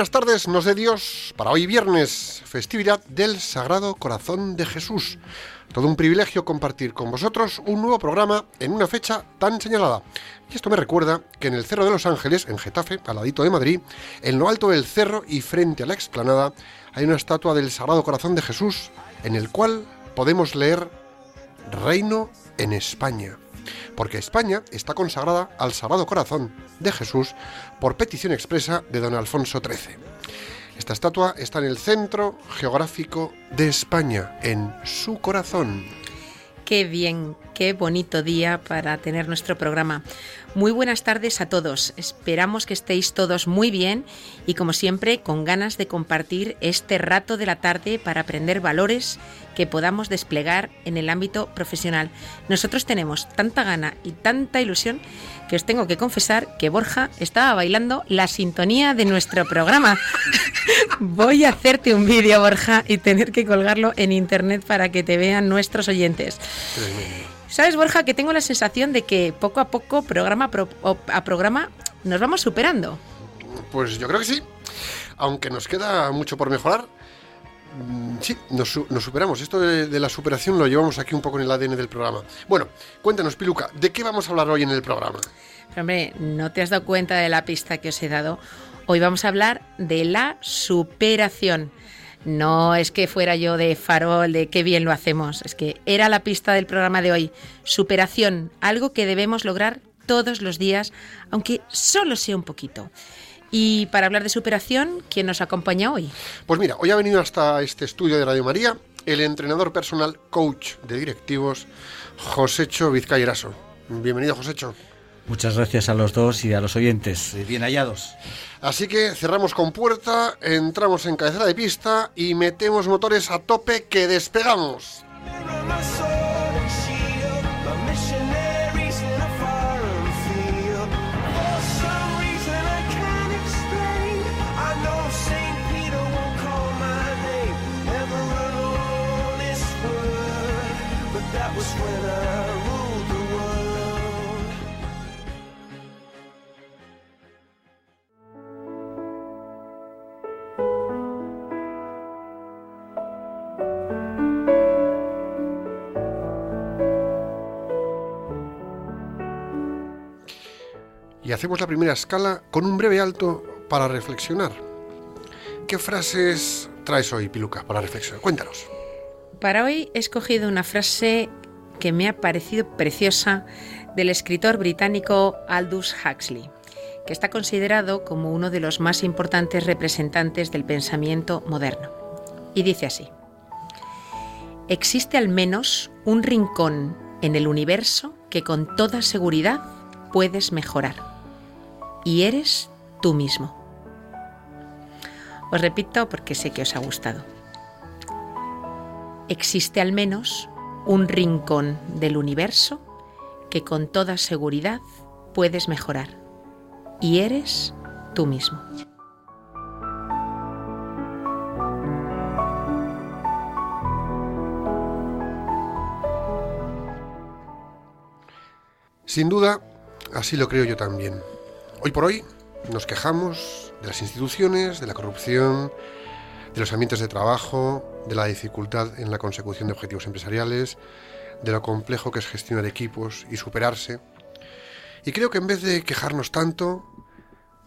Buenas tardes, nos de Dios, para hoy viernes, festividad del Sagrado Corazón de Jesús. Todo un privilegio compartir con vosotros un nuevo programa en una fecha tan señalada. Y esto me recuerda que en el Cerro de los Ángeles, en Getafe, al ladito de Madrid, en lo alto del cerro y frente a la explanada, hay una estatua del Sagrado Corazón de Jesús, en el cual podemos leer Reino en España porque España está consagrada al Sagrado Corazón de Jesús por petición expresa de don Alfonso XIII. Esta estatua está en el centro geográfico de España, en su corazón. Qué bien, qué bonito día para tener nuestro programa. Muy buenas tardes a todos. Esperamos que estéis todos muy bien y como siempre con ganas de compartir este rato de la tarde para aprender valores que podamos desplegar en el ámbito profesional. Nosotros tenemos tanta gana y tanta ilusión que os tengo que confesar que Borja estaba bailando la sintonía de nuestro programa. Voy a hacerte un vídeo, Borja, y tener que colgarlo en internet para que te vean nuestros oyentes. ¿Sabes, Borja, que tengo la sensación de que poco a poco, programa a programa, nos vamos superando? Pues yo creo que sí. Aunque nos queda mucho por mejorar, mm, Sí, nos, superamos. Esto de, la superación lo llevamos aquí un poco en el ADN del programa. Bueno, cuéntanos, Piluca, ¿de qué vamos a hablar hoy en el programa? Hombre, ¿no te has dado cuenta de la pista que os he dado? Hoy vamos a hablar de la superación. No es que fuera yo de farol, de qué bien lo hacemos, es que era la pista del programa de hoy. Superación, algo que debemos lograr todos los días, aunque solo sea un poquito. Y para hablar de superación, ¿quién nos acompaña hoy? Pues mira, hoy ha venido hasta este estudio de Radio María el entrenador personal, coach de directivos, Josécho Vizcayeraso. Bienvenido, Josécho. Muchas gracias a los dos y a los oyentes. Bien hallados. Así que cerramos con puerta, entramos en cabecera de pista y metemos motores a tope que despegamos. y hacemos la primera escala con un breve alto para reflexionar. ¿Qué frases traes hoy, Piluca, para reflexionar? Cuéntanos. Para hoy he escogido una frase que me ha parecido preciosa del escritor británico Aldous Huxley, que está considerado como uno de los más importantes representantes del pensamiento moderno. Y dice así, existe al menos un rincón en el universo que con toda seguridad puedes mejorar y eres tú mismo. Os repito porque sé que os ha gustado. Existe al menos un rincón del universo que con toda seguridad puedes mejorar y eres tú mismo. Sin duda, así lo creo yo también. Hoy por hoy nos quejamos de las instituciones, de la corrupción, de los ambientes de trabajo, de la dificultad en la consecución de objetivos empresariales, de lo complejo que es gestionar equipos y superarse. Y creo que en vez de quejarnos tanto,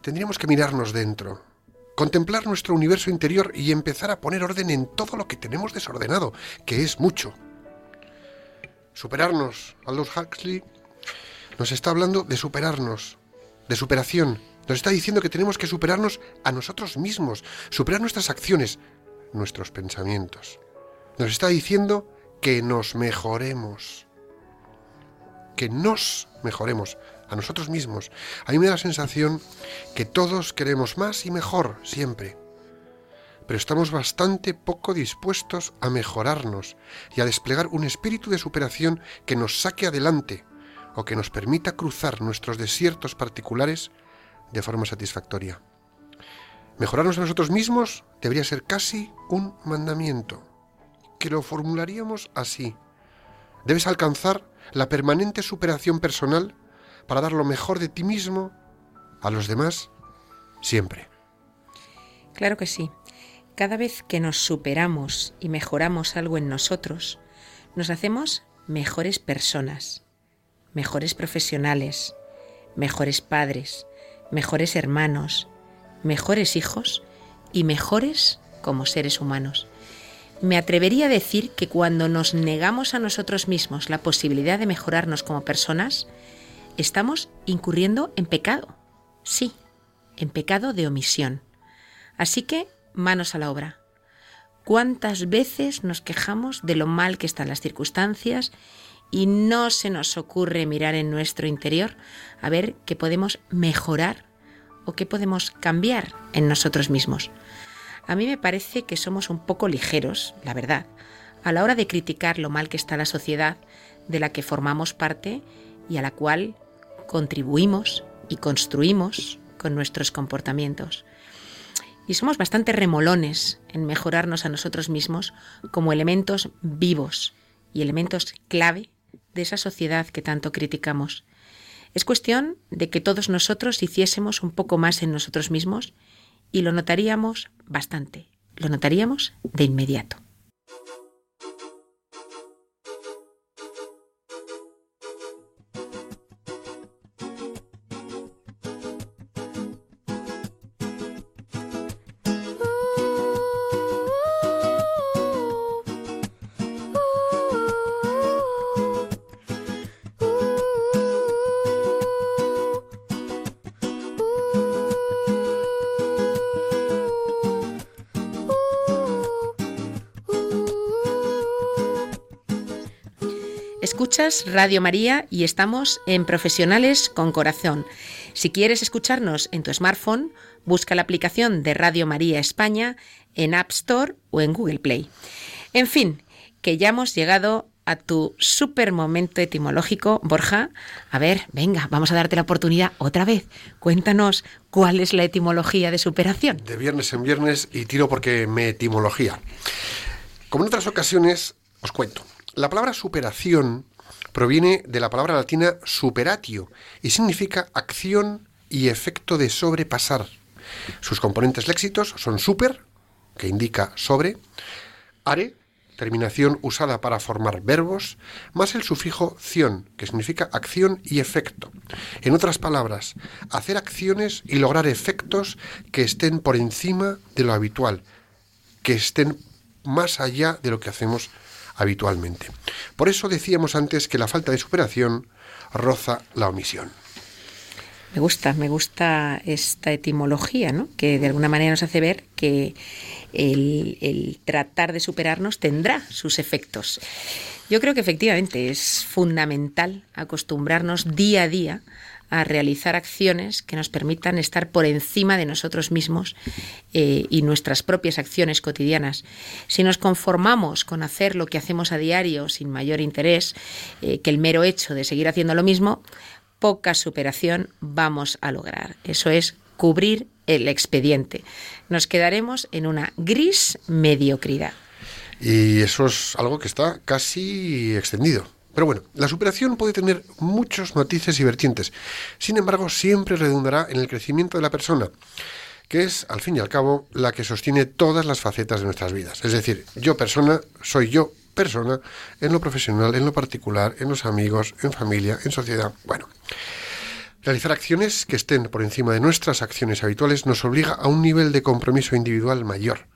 tendríamos que mirarnos dentro, contemplar nuestro universo interior y empezar a poner orden en todo lo que tenemos desordenado, que es mucho. Superarnos, Aldous Huxley nos está hablando de superarnos, de superación. Nos está diciendo que tenemos que superarnos a nosotros mismos, superar nuestras acciones, nuestros pensamientos. Nos está diciendo que nos mejoremos, que nos mejoremos a nosotros mismos. A mí me da la sensación que todos queremos más y mejor siempre, pero estamos bastante poco dispuestos a mejorarnos y a desplegar un espíritu de superación que nos saque adelante o que nos permita cruzar nuestros desiertos particulares de forma satisfactoria. Mejorarnos a nosotros mismos debería ser casi un mandamiento, que lo formularíamos así. Debes alcanzar la permanente superación personal para dar lo mejor de ti mismo a los demás siempre. Claro que sí. Cada vez que nos superamos y mejoramos algo en nosotros, nos hacemos mejores personas, mejores profesionales, mejores padres, mejores hermanos, mejores hijos y mejores como seres humanos. Me atrevería a decir que cuando nos negamos a nosotros mismos la posibilidad de mejorarnos como personas, estamos incurriendo en pecado. Sí, en pecado de omisión. Así que, manos a la obra. ¿Cuántas veces nos quejamos de lo mal que están las circunstancias y no se nos ocurre mirar en nuestro interior a ver qué podemos mejorar o qué podemos cambiar en nosotros mismos. A mí me parece que somos un poco ligeros, la verdad, a la hora de criticar lo mal que está la sociedad de la que formamos parte y a la cual contribuimos y construimos con nuestros comportamientos. Y somos bastante remolones en mejorarnos a nosotros mismos como elementos vivos y elementos clave de esa sociedad que tanto criticamos. Es cuestión de que todos nosotros hiciésemos un poco más en nosotros mismos y lo notaríamos bastante, lo notaríamos de inmediato. Radio María y estamos en Profesionales con Corazón. Si quieres escucharnos en tu smartphone, busca la aplicación de Radio María España en App Store o en Google Play. En fin, que ya hemos llegado a tu super momento etimológico, Borja. A ver, venga, vamos a darte la oportunidad otra vez. Cuéntanos cuál es la etimología de superación. De viernes en viernes y tiro porque me etimología. Como en otras ocasiones, os cuento. La palabra superación proviene de la palabra latina superatio y significa acción y efecto de sobrepasar. Sus componentes léxicos son super, que indica sobre, are, terminación usada para formar verbos, más el sufijo ción, que significa acción y efecto. En otras palabras, hacer acciones y lograr efectos que estén por encima de lo habitual, que estén más allá de lo que hacemos habitualmente. Por eso decíamos antes que la falta de superación roza la omisión. Me gusta, me gusta esta etimología, ¿no? que de alguna manera nos hace ver que el, el, tratar de superarnos tendrá sus efectos. Yo creo que efectivamente es fundamental acostumbrarnos día a día a realizar acciones que nos permitan estar por encima de nosotros mismos eh, y nuestras propias acciones cotidianas. Si nos conformamos con hacer lo que hacemos a diario sin mayor interés eh, que el mero hecho de seguir haciendo lo mismo, poca superación vamos a lograr. Eso es cubrir el expediente. Nos quedaremos en una gris mediocridad. Y eso es algo que está casi extendido. Pero bueno, la superación puede tener muchos matices y vertientes. Sin embargo, siempre redundará en el crecimiento de la persona, que es, al fin y al cabo, la que sostiene todas las facetas de nuestras vidas. Es decir, yo persona soy yo persona en lo profesional, en lo particular, en los amigos, en familia, en sociedad. Bueno, realizar acciones que estén por encima de nuestras acciones habituales nos obliga a un nivel de compromiso individual mayor.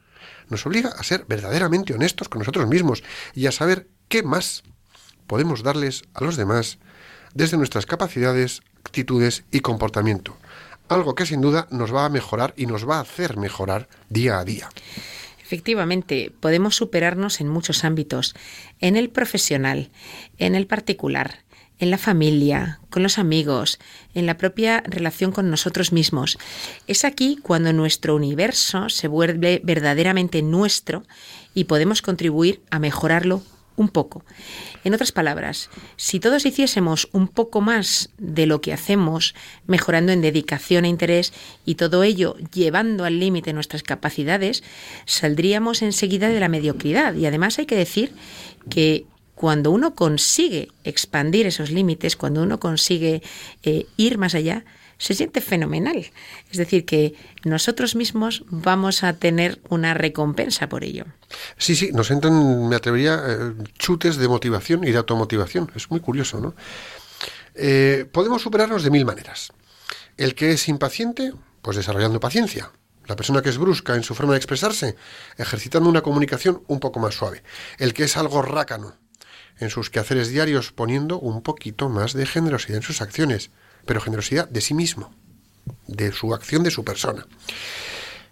Nos obliga a ser verdaderamente honestos con nosotros mismos y a saber qué más podemos darles a los demás desde nuestras capacidades, actitudes y comportamiento. Algo que sin duda nos va a mejorar y nos va a hacer mejorar día a día. Efectivamente, podemos superarnos en muchos ámbitos, en el profesional, en el particular, en la familia, con los amigos, en la propia relación con nosotros mismos. Es aquí cuando nuestro universo se vuelve verdaderamente nuestro y podemos contribuir a mejorarlo un poco. En otras palabras, si todos hiciésemos un poco más de lo que hacemos, mejorando en dedicación e interés y todo ello llevando al límite nuestras capacidades, saldríamos enseguida de la mediocridad. Y además hay que decir que cuando uno consigue expandir esos límites, cuando uno consigue eh, ir más allá, se siente fenomenal. Es decir, que nosotros mismos vamos a tener una recompensa por ello. Sí, sí, nos entran, me atrevería, eh, chutes de motivación y de automotivación. Es muy curioso, ¿no? Eh, podemos superarnos de mil maneras. El que es impaciente, pues desarrollando paciencia. La persona que es brusca en su forma de expresarse, ejercitando una comunicación un poco más suave. El que es algo rácano en sus quehaceres diarios, poniendo un poquito más de generosidad en sus acciones pero generosidad de sí mismo, de su acción, de su persona.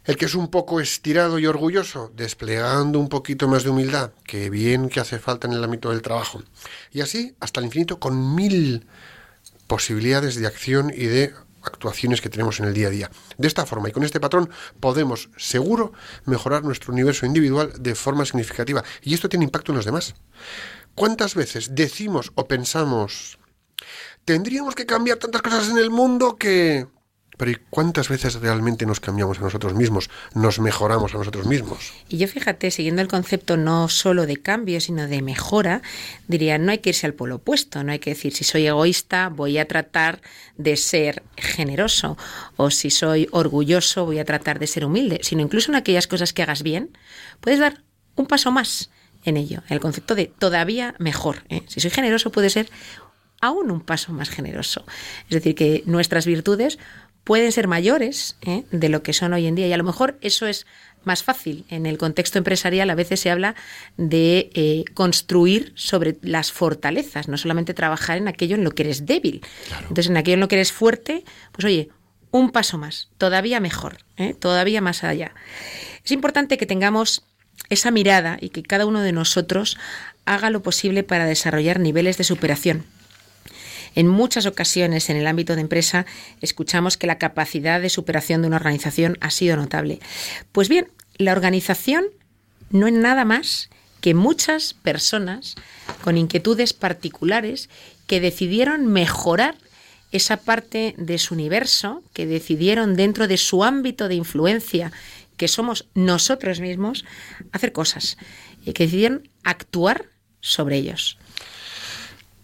El que es un poco estirado y orgulloso, desplegando un poquito más de humildad, que bien que hace falta en el ámbito del trabajo. Y así hasta el infinito con mil posibilidades de acción y de actuaciones que tenemos en el día a día. De esta forma y con este patrón podemos, seguro, mejorar nuestro universo individual de forma significativa. Y esto tiene impacto en los demás. ¿Cuántas veces decimos o pensamos tendríamos que cambiar tantas cosas en el mundo que... Pero ¿y cuántas veces realmente nos cambiamos a nosotros mismos? Nos mejoramos a nosotros mismos. Y yo fíjate, siguiendo el concepto no solo de cambio, sino de mejora, diría, no hay que irse al polo opuesto, no hay que decir, si soy egoísta, voy a tratar de ser generoso, o si soy orgulloso, voy a tratar de ser humilde, sino incluso en aquellas cosas que hagas bien, puedes dar un paso más en ello, el concepto de todavía mejor. ¿eh? Si soy generoso, puede ser aún un paso más generoso. Es decir, que nuestras virtudes pueden ser mayores ¿eh? de lo que son hoy en día y a lo mejor eso es más fácil. En el contexto empresarial a veces se habla de eh, construir sobre las fortalezas, no solamente trabajar en aquello en lo que eres débil. Entonces, en aquello en lo que eres fuerte, pues oye, un paso más, todavía mejor, ¿eh? todavía más allá. Es importante que tengamos esa mirada y que cada uno de nosotros haga lo posible para desarrollar niveles de superación en muchas ocasiones en el ámbito de empresa escuchamos que la capacidad de superación de una organización ha sido notable. Pues bien, la organización no es nada más que muchas personas con inquietudes particulares que decidieron mejorar esa parte de su universo, que decidieron dentro de su ámbito de influencia, que somos nosotros mismos, hacer cosas y que decidieron actuar sobre ellos.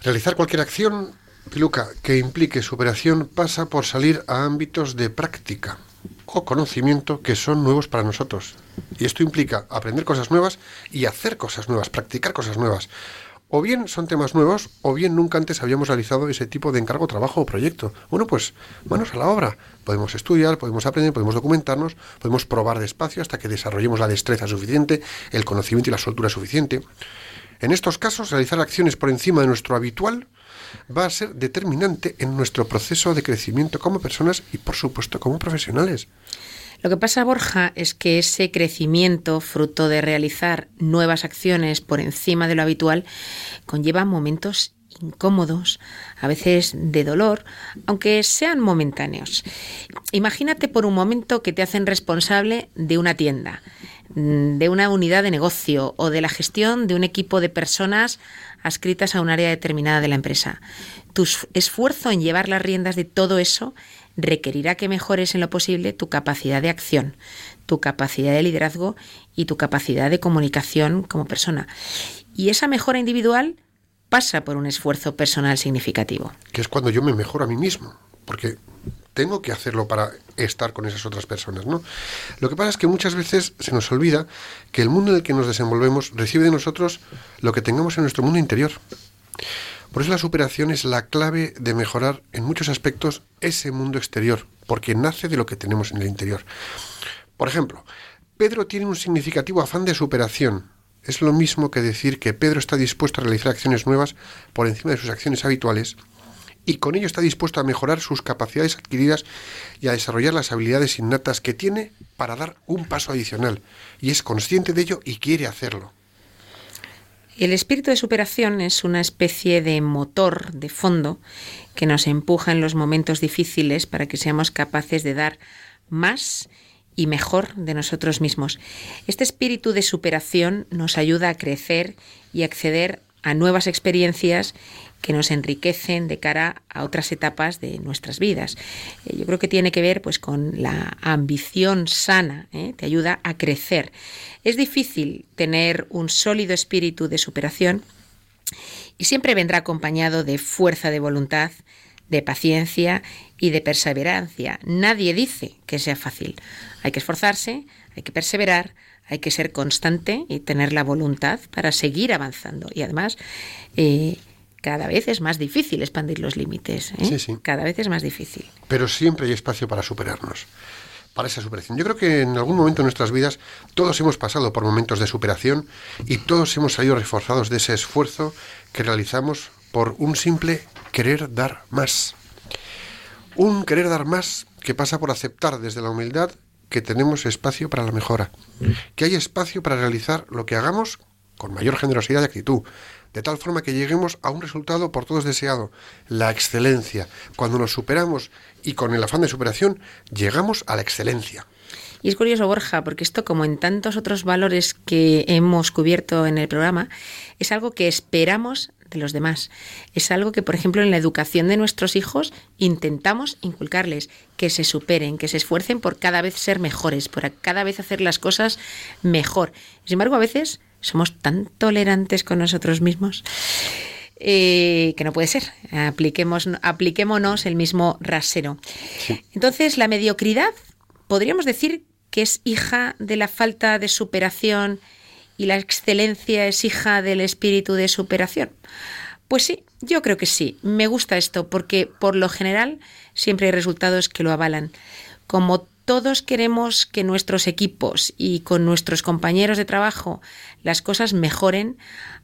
Realizar cualquier acción Piluca, que implique superación pasa por salir a ámbitos de práctica o conocimiento que son nuevos para nosotros. Y esto implica aprender cosas nuevas y hacer cosas nuevas, practicar cosas nuevas. O bien son temas nuevos, o bien nunca antes habíamos realizado ese tipo de encargo, trabajo o proyecto. Bueno, pues manos a la obra. Podemos estudiar, podemos aprender, podemos documentarnos, podemos probar despacio hasta que desarrollemos la destreza suficiente, el conocimiento y la soltura suficiente. En estos casos, realizar acciones por encima de nuestro habitual va a ser determinante en nuestro proceso de crecimiento como personas y, por supuesto, como profesionales. Lo que pasa, Borja, es que ese crecimiento, fruto de realizar nuevas acciones por encima de lo habitual, conlleva momentos incómodos, a veces de dolor, aunque sean momentáneos. Imagínate por un momento que te hacen responsable de una tienda, de una unidad de negocio o de la gestión de un equipo de personas adscritas a un área determinada de la empresa. Tu esfuerzo en llevar las riendas de todo eso requerirá que mejores en lo posible tu capacidad de acción, tu capacidad de liderazgo y tu capacidad de comunicación como persona. Y esa mejora individual pasa por un esfuerzo personal significativo. Que es cuando yo me mejoro a mí mismo, porque tengo que hacerlo para estar con esas otras personas, ¿no? Lo que pasa es que muchas veces se nos olvida que el mundo en el que nos desenvolvemos recibe de nosotros lo que tengamos en nuestro mundo interior. Por eso la superación es la clave de mejorar en muchos aspectos ese mundo exterior, porque nace de lo que tenemos en el interior. Por ejemplo, Pedro tiene un significativo afán de superación. Es lo mismo que decir que Pedro está dispuesto a realizar acciones nuevas por encima de sus acciones habituales y con ello está dispuesto a mejorar sus capacidades adquiridas y a desarrollar las habilidades innatas que tiene para dar un paso adicional. Y es consciente de ello y quiere hacerlo. El espíritu de superación es una especie de motor de fondo que nos empuja en los momentos difíciles para que seamos capaces de dar más y mejor de nosotros mismos. Este espíritu de superación nos ayuda a crecer y acceder a nuevas experiencias que nos enriquecen de cara a otras etapas de nuestras vidas. Eh, yo creo que tiene que ver pues con la ambición sana, ¿eh? te ayuda a crecer. Es difícil tener un sólido espíritu de superación y siempre vendrá acompañado de fuerza de voluntad, de paciencia y de perseverancia. Nadie dice que sea fácil. Hay que esforzarse, hay que perseverar, hay que ser constante y tener la voluntad para seguir avanzando. Y además, eh, cada vez es más difícil expandir los límites. ¿eh? Sí, sí. Cada vez es más difícil. Pero siempre hay espacio para superarnos, para esa superación. Yo creo que en algún momento de nuestras vidas todos hemos pasado por momentos de superación y todos hemos salido reforzados de ese esfuerzo que realizamos por un simple querer dar más. Un querer dar más que pasa por aceptar desde la humildad que tenemos espacio para la mejora, que hay espacio para realizar lo que hagamos con mayor generosidad y actitud, de tal forma que lleguemos a un resultado por todos deseado, la excelencia. Cuando nos superamos y con el afán de superación, llegamos a la excelencia. Y es curioso, Borja, porque esto, como en tantos otros valores que hemos cubierto en el programa, es algo que esperamos de los demás. Es algo que, por ejemplo, en la educación de nuestros hijos intentamos inculcarles, que se superen, que se esfuercen por cada vez ser mejores, por cada vez hacer las cosas mejor. Sin embargo, a veces somos tan tolerantes con nosotros mismos. eh, que no puede ser. Apliquemos, apliquémonos el mismo rasero. Entonces, la mediocridad, podríamos decir que es hija de la falta de superación y la excelencia es hija del espíritu de superación. Pues sí, yo creo que sí. Me gusta esto porque por lo general siempre hay resultados que lo avalan. Como todos queremos que nuestros equipos y con nuestros compañeros de trabajo las cosas mejoren,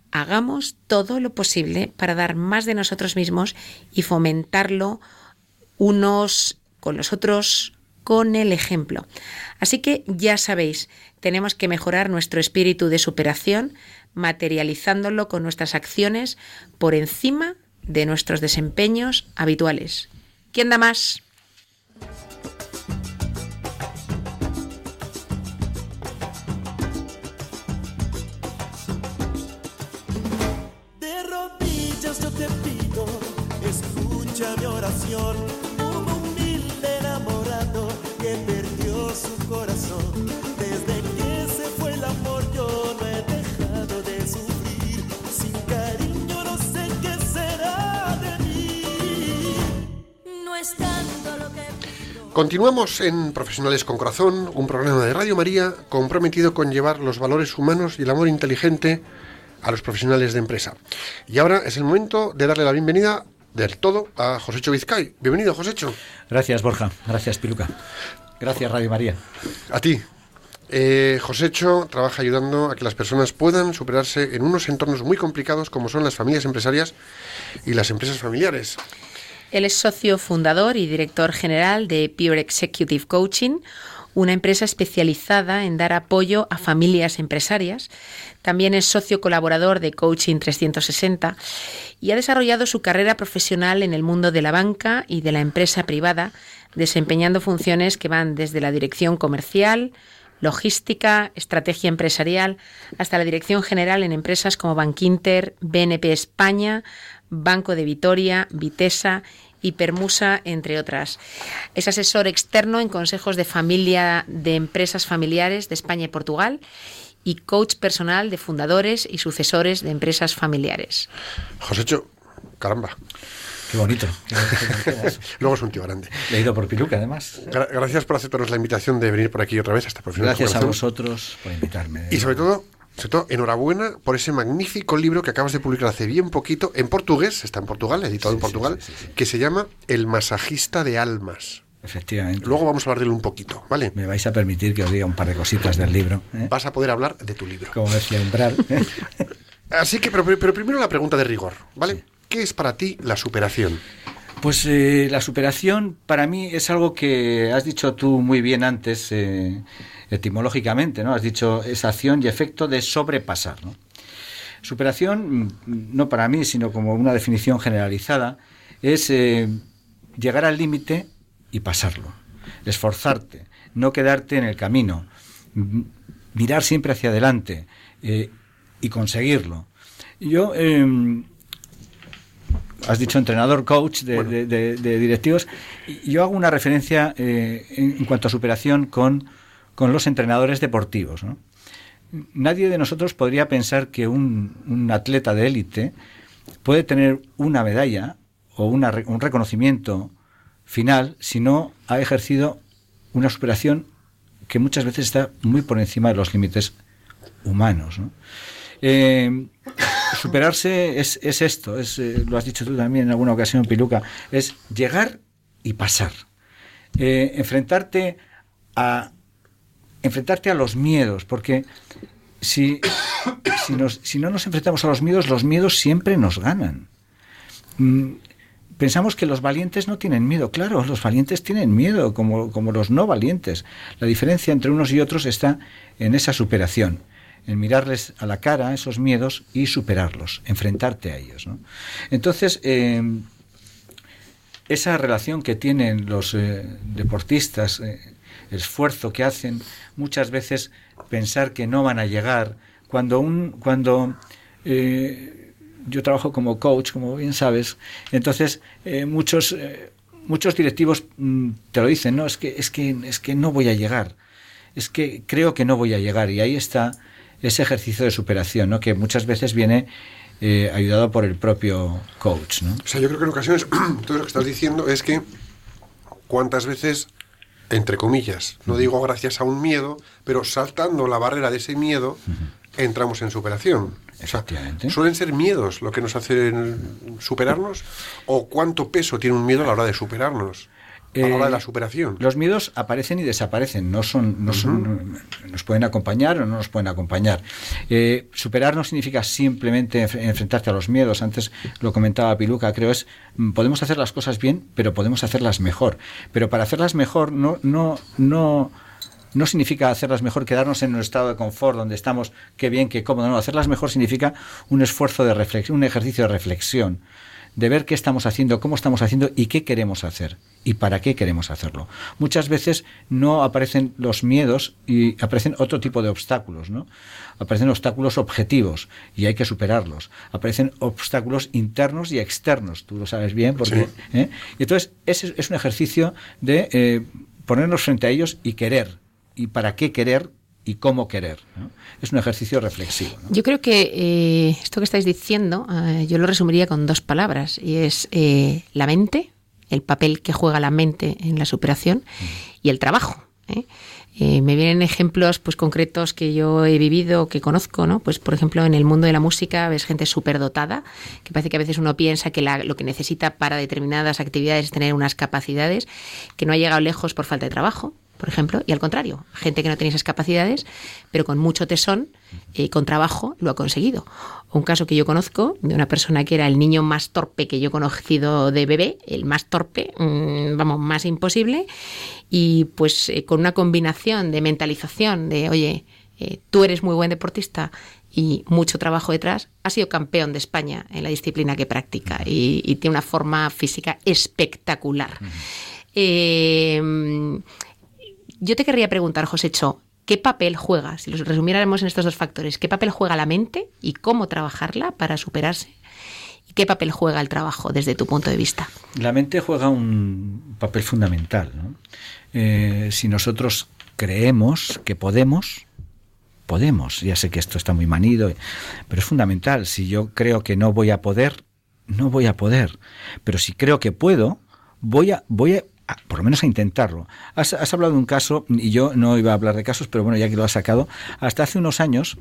hagamos todo lo posible para dar más de nosotros mismos y fomentarlo unos con los otros con el ejemplo. Así que ya sabéis, tenemos que mejorar nuestro espíritu de superación materializándolo con nuestras acciones por encima de nuestros desempeños habituales. ¿Quién da más? Continuamos en Profesionales con Corazón, un programa de Radio María comprometido con llevar los valores humanos y el amor inteligente a los profesionales de empresa. Y ahora es el momento de darle la bienvenida del todo a Josécho Vizcay. Bienvenido, Josécho. Gracias, Borja. Gracias, Piluca. Gracias, Radio María. A ti. Eh, Josécho trabaja ayudando a que las personas puedan superarse en unos entornos muy complicados como son las familias empresarias y las empresas familiares. Él es socio fundador y director general de Pure Executive Coaching, una empresa especializada en dar apoyo a familias empresarias. También es socio colaborador de Coaching 360 y ha desarrollado su carrera profesional en el mundo de la banca y de la empresa privada, desempeñando funciones que van desde la dirección comercial, logística, estrategia empresarial, hasta la dirección general en empresas como Bankinter, BNP España, Banco de Vitoria, Vitesa y Permusa, entre otras. Es asesor externo en consejos de familia de empresas familiares de España y Portugal y coach personal de fundadores y sucesores de empresas familiares. Josécho, caramba. Qué bonito. Qué bonito. Luego es un tío grande. Leído por Piluca, además. Gra- gracias por aceptarnos la invitación de venir por aquí otra vez a esta profesión. Gracias a vosotros por invitarme. Y sobre todo, sobre todo, enhorabuena por ese magnífico libro que acabas de publicar hace bien poquito en portugués, está en Portugal, editado en Sí, Portugal, sí, sí, sí. que se llama El masajista de almas. Efectivamente. Luego vamos a hablar de él un poquito, ¿vale? Me vais a permitir que os diga un par de cositas del libro. ¿eh? Vas a poder hablar de tu libro. Como decía Umbral. Así que, pero, pero primero la pregunta de rigor, ¿vale? ¿Qué es para ti la superación? Pues eh, la superación para mí es algo que has dicho tú muy bien antes, eh, etimológicamente, ¿no? Has dicho es acción y efecto de sobrepasar, ¿no? Superación, mm, no para mí, sino como una definición generalizada, es eh, llegar al límite y pasarlo, esforzarte, no quedarte en el camino, m- mirar siempre hacia adelante eh, y conseguirlo. Yo, eh, has dicho entrenador, coach de, de- de- de directivos, yo hago una referencia eh, en, en cuanto a superación con, con los entrenadores deportivos. ¿no? Nadie de nosotros podría pensar que un, atleta de élite puede tener una medalla o un reconocimiento final si no ha ejercido una superación que muchas veces está muy por encima de los límites humanos. ¿no? Eh, superarse es, es esto, es, eh, lo has dicho tú también en alguna ocasión, Piluca, es llegar y pasar. Eh, enfrentarte a enfrentarte a los miedos, porque si, si, no nos enfrentamos a los miedos, los miedos siempre nos ganan. Mm, Pensamos que los valientes no tienen miedo. Claro, los valientes tienen miedo, como, como los no valientes. La diferencia entre unos y otros está en esa superación, en mirarles a la cara esos miedos y superarlos, enfrentarte a ellos. Entonces, eh, esa relación que tienen los eh, deportistas, eh, esfuerzo que hacen, muchas veces pensar que no van a llegar, cuando un, cuando eh, yo trabajo como coach, como bien sabes, entonces eh, muchos eh, muchos directivos mm, te lo dicen, no, es que es que es que no voy a llegar, es que creo que no voy a llegar y ahí está ese ejercicio de superación, ¿no? que muchas veces viene ayudado por el propio coach, ¿no? O sea, yo creo que en ocasiones todo lo que estás diciendo es que cuántas veces, entre comillas, no digo gracias a un miedo, pero saltando la barrera de ese miedo, entramos en superación. O sea. ¿Suelen ser miedos lo que nos hacen superarnos? ¿O cuánto peso tiene un miedo a la hora de superarnos? A la hora de la Eh, superación. Los miedos aparecen y desaparecen, no son, no son, nos pueden acompañar o no nos pueden acompañar. Eh, superar no significa simplemente enf- enfrentarte a los miedos. Antes lo comentaba Piluca, creo es mm, podemos hacer las cosas bien, pero podemos hacerlas mejor. Pero para hacerlas mejor no, no, no, no significa hacerlas mejor quedarnos en un estado de confort donde estamos, qué bien, qué cómodo. No, hacerlas mejor significa un esfuerzo de reflexión, un ejercicio de reflexión de ver qué estamos haciendo, cómo estamos haciendo y qué queremos hacer y para qué queremos hacerlo. Muchas veces no aparecen los miedos y aparecen otro tipo de obstáculos, ¿no? Aparecen obstáculos objetivos y hay que superarlos. Aparecen obstáculos internos y externos, tú lo sabes bien, porque ¿eh? Y entonces ese es un ejercicio de eh, ponernos frente a ellos y querer y para qué querer y cómo querer. ¿no? Es un ejercicio reflexivo. ¿no? Yo creo que eh, esto que estáis diciendo, eh, yo lo resumiría con dos palabras, y es eh, la mente, el papel que juega la mente en la superación, y el trabajo. ¿eh? Eh, me vienen ejemplos pues concretos que yo he vivido, que conozco, ¿no? Pues por ejemplo en el mundo de la música ves gente súper dotada, que parece que a veces uno piensa que la- lo que necesita para determinadas actividades es tener unas capacidades, que no ha llegado lejos por falta de trabajo, por ejemplo, y al contrario, gente que no tenía esas capacidades, pero con mucho tesón, eh, con trabajo, lo ha conseguido. Un caso que yo conozco de una persona que era el niño más torpe que yo he conocido de bebé, el más torpe, mm, vamos, más imposible, y pues eh, con una combinación de mentalización de, oye, eh, tú eres muy buen deportista y mucho trabajo detrás, ha sido campeón de España en la disciplina que practica y, y tiene una forma física espectacular. Eh, yo te querría preguntar, Josécho, ¿qué papel juega, si los resumiéramos en estos dos factores, qué papel juega la mente y cómo trabajarla para superarse? ¿Y qué papel juega el trabajo desde tu punto de vista? La mente juega un papel fundamental. Eh, si nosotros creemos que podemos, podemos. Ya sé que esto está muy manido, pero es fundamental. Si yo creo que no voy a poder, no voy a poder. Pero si creo que puedo, voy a, voy a, por lo menos a intentarlo. Has, hablado de un caso, y yo no iba a hablar de casos, pero bueno, ya que lo has sacado, hasta hace unos años,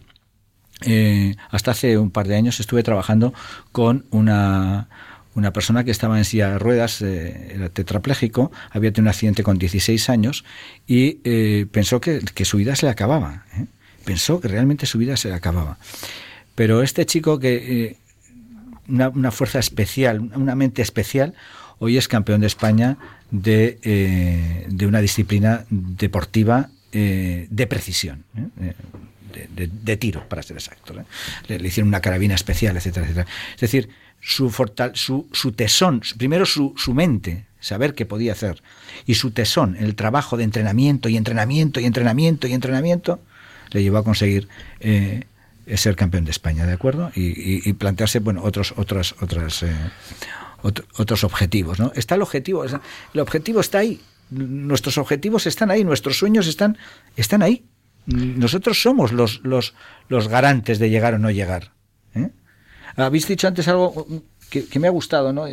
eh, hasta hace un par de años estuve trabajando con una, una persona que estaba en silla de ruedas, eh, era tetrapléjico, había tenido un accidente con 16 años y eh, pensó que, que su vida se le acababa. Pensó que realmente su vida se le acababa. Pero este chico que... una fuerza especial, una mente especial, hoy es campeón de España de, eh, de una disciplina deportiva eh, de precisión. ¿eh? De, tiro, para ser exacto. Le, hicieron una carabina especial, etcétera, etcétera. Es decir, su, fortal- su, su tesón, primero su, su mente, saber qué podía hacer, y su tesón, el trabajo de entrenamiento y entrenamiento y entrenamiento y entrenamiento, le llevó a conseguir ser campeón de España, ¿de acuerdo? Y, y- plantearse, bueno, otros, otras, otras, otro- otros objetivos, ¿no? Está el objetivo, el objetivo está ahí, nuestros objetivos están ahí, nuestros sueños están, están ahí. Nosotros somos los, los, los garantes de llegar o no llegar. ¿eh? Habéis dicho antes algo que, que me ha gustado, ¿no?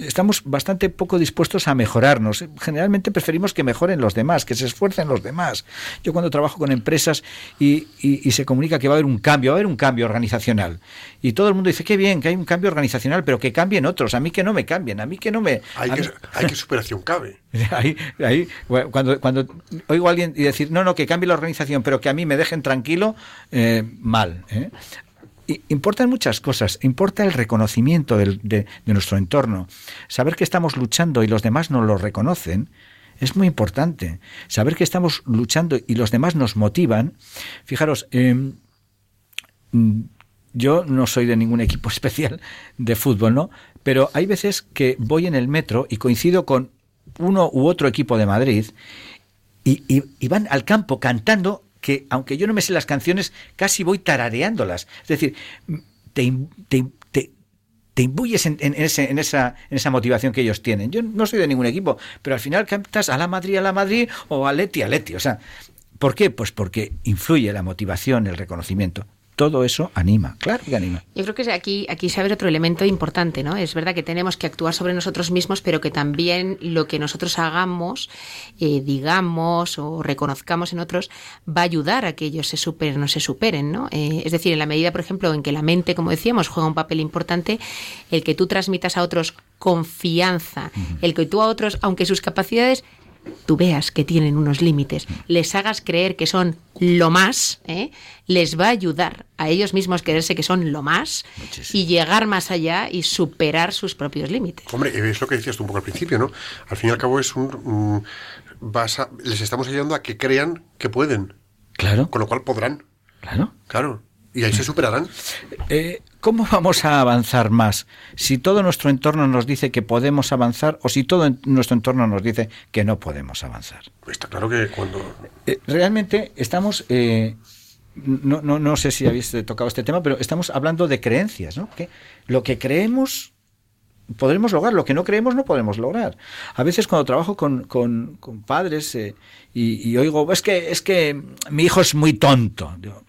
Estamos bastante poco dispuestos a mejorarnos. Generalmente preferimos que mejoren los demás, que se esfuercen los demás. Yo cuando trabajo con empresas y, y- y se comunica que va a haber un cambio, va a haber un cambio organizacional. Y todo el mundo dice, qué bien, que hay un cambio organizacional, pero que cambien otros. A mí que no me cambien, a mí que no me... Hay que, mí- hay que superación cabe. Ahí, ahí, bueno, cuando, cuando oigo a alguien y decir, no, no, que cambie la organización, pero que a mí me dejen tranquilo, eh, mal. ¿eh? Importan muchas cosas, importa el reconocimiento de, nuestro entorno. Saber que estamos luchando y los demás nos lo reconocen es muy importante. Saber que estamos luchando y los demás nos motivan. Fijaros, em, mm, yo no soy de ningún equipo especial de fútbol, ¿no? Pero hay veces que voy en el metro y coincido con uno u otro equipo de Madrid y van al campo cantando que, aunque yo no me sé las canciones, casi voy tarareándolas. Es decir, te, te, te- te imbuyes en, en ese- en esa, en esa motivación que ellos tienen. Yo no soy de ningún equipo, pero al final cantas a la Madrid, a la Madrid o a Leti, a Leti. O sea, ¿por qué? Pues porque influye la motivación, el reconocimiento. Todo eso anima, claro que anima. Yo creo que aquí, aquí se abre otro elemento importante, ¿no? Es verdad que tenemos que actuar sobre nosotros mismos, pero que también lo que nosotros hagamos, eh, digamos o reconozcamos en otros, va a ayudar a que ellos se superen o se superen, ¿no? Eh, es decir, en la medida, por ejemplo, en que la mente, como decíamos, juega un papel importante, el que tú transmitas a otros confianza, el que tú a otros, aunque sus capacidades tú veas que tienen unos límites, les hagas creer que son lo más, ¿eh? les va a ayudar a ellos mismos creerse que son lo más y llegar más allá y superar sus propios límites. Hombre, es lo que decías tú un poco al principio, ¿no? Al fin y al cabo es un... mm, vas a- les estamos ayudando a que crean que pueden, Claro, con lo cual podrán, claro. claro. Y ahí se superarán. Eh, ¿Cómo vamos a avanzar más? Si todo nuestro entorno nos dice que podemos avanzar o si todo nuestro entorno nos dice que no podemos avanzar. Está claro que cuando... Eh, realmente estamos, eh, no, no, no sé si habéis tocado este tema, pero estamos hablando de creencias, ¿no? Que lo que creemos podremos lograr, lo que no creemos no podemos lograr. A veces cuando trabajo con, con- con padres eh, y, y oigo, es que, es que mi hijo es muy tonto, Digo,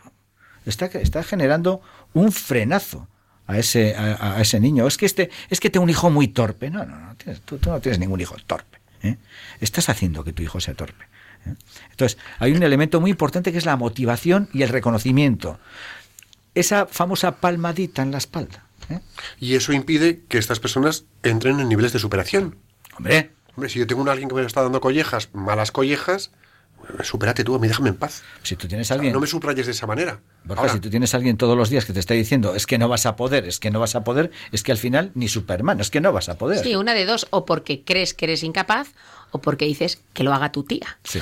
está, está generando un frenazo a ese, a, a ese niño. Es que este, es que tengo un hijo muy torpe. No, no, no, tienes- tú, tú no tienes ningún hijo torpe. ¿eh? Estás haciendo que tu hijo sea torpe. ¿eh? Entonces, hay un elemento muy importante que es la motivación y el reconocimiento. Esa famosa palmadita en la espalda. ¿eh? Y eso impide que estas personas entren en niveles de superación. Hombre, Hombre, si yo tengo un alguien que me está dando collejas, malas collejas, supérate tú, a mí déjame en paz. si tú tienes O sea, alguien... no me subrayes de esa manera. Borja, Ahora, si tú tienes a alguien todos los días que te está diciendo es que no vas a poder, es que no vas a poder, es que al final ni Superman, es que no vas a poder. Sí, una de dos, o porque crees que eres incapaz o porque dices que lo haga tu tía. Sí.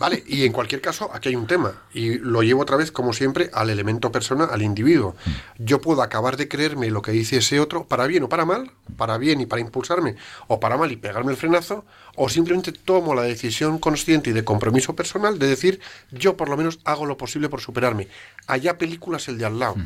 Vale, y en cualquier caso, aquí hay un tema, y lo llevo otra vez, como siempre, al elemento persona, al individuo. Yo puedo acabar de creerme lo que dice ese otro, para bien o para mal, para bien y para impulsarme, o para mal y pegarme el frenazo, o simplemente tomo la decisión consciente y de compromiso personal de decir, yo por lo menos hago lo posible por superarme. Allá películas el de al lado.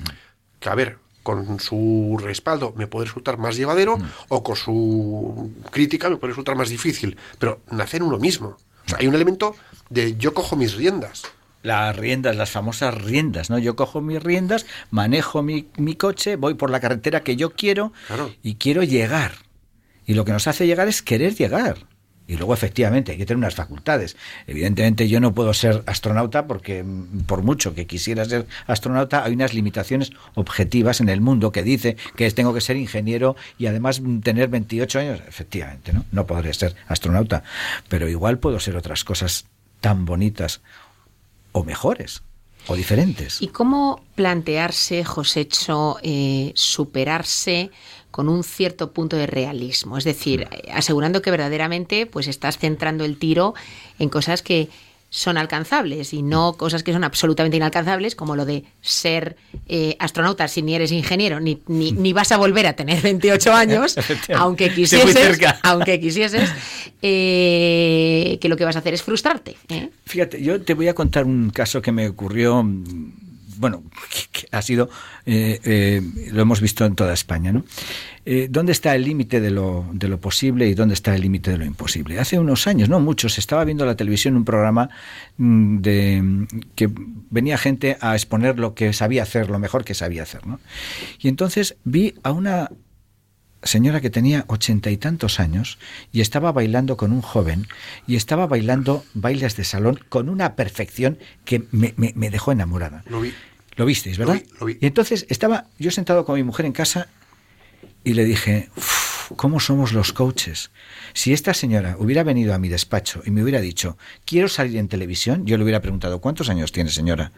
Que a ver, con su respaldo me puede resultar más llevadero, o con su crítica me puede resultar más difícil, pero nacer uno mismo. O sea, hay un elemento de yo cojo mis riendas. Las riendas, las famosas riendas, ¿no? Yo cojo mis riendas, manejo mi, mi coche, voy por la carretera que yo quiero Claro. y quiero llegar. Y lo que nos hace llegar es querer llegar. Y luego, efectivamente, hay que tener unas facultades. Evidentemente, yo no puedo ser astronauta porque, mm, por mucho que quisiera ser astronauta, hay unas limitaciones objetivas en el mundo que dice que tengo que ser ingeniero y además mm, tener 28 años. Efectivamente, ¿no? No podré ser astronauta. Pero igual puedo ser otras cosas tan bonitas o mejores. o diferentes. ¿Y cómo plantearse, Josécho, eh, superarse con un cierto punto de realismo? Es decir, eh, asegurando que verdaderamente pues estás centrando el tiro en cosas que son alcanzables y no cosas que son absolutamente inalcanzables, como lo de ser eh, astronauta si ni eres ingeniero, ni, ni, ni vas a volver a tener 28 años, aunque quisieses, aunque quisieses, eh, que lo que vas a hacer es frustrarte. ¿eh? Fíjate, yo te voy a contar un caso que me ocurrió, mm, bueno, que, ha sido, eh, eh, lo hemos visto en toda España, ¿no? Eh, ¿Dónde está el límite de lo, de lo posible y dónde está el límite de lo imposible? Hace unos años, no muchos, estaba viendo la televisión un programa mm, de que venía gente a exponer lo que sabía hacer, lo mejor que sabía hacer, ¿no? Y entonces vi a una señora que tenía ochenta y tantos años y estaba bailando con un joven y estaba bailando bailes de salón con una perfección que me, me- me dejó enamorada. Lo vi. Lo visteis, ¿verdad? Lo vi, lo vi. Y entonces estaba yo sentado con mi mujer en casa y le dije, "Uf, ¿cómo somos los coaches? Si esta señora hubiera venido a mi despacho y me hubiera dicho, quiero salir en televisión, yo le hubiera preguntado, ¿cuántos años tiene señora?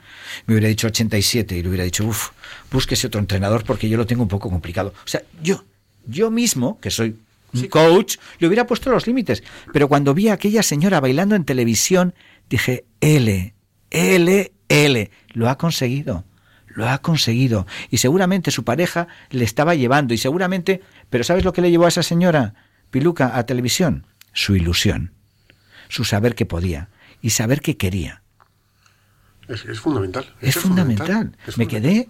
Me hubiera dicho 87 y le hubiera dicho, uff, búsquese otro entrenador porque yo lo tengo un poco complicado. O sea, yo, yo mismo, que soy un coach, le hubiera puesto los límites. Pero cuando vi a aquella señora bailando en televisión, dije, L, L, L, lo ha conseguido. Lo ha conseguido. Y seguramente su pareja le estaba llevando. Y seguramente. Pero ¿sabes lo que le llevó a esa señora, Piluca, a televisión? Su ilusión. Su saber que podía. Y saber que quería. Es, es fundamental. Es, fundamental. Es Me fundamental. quedé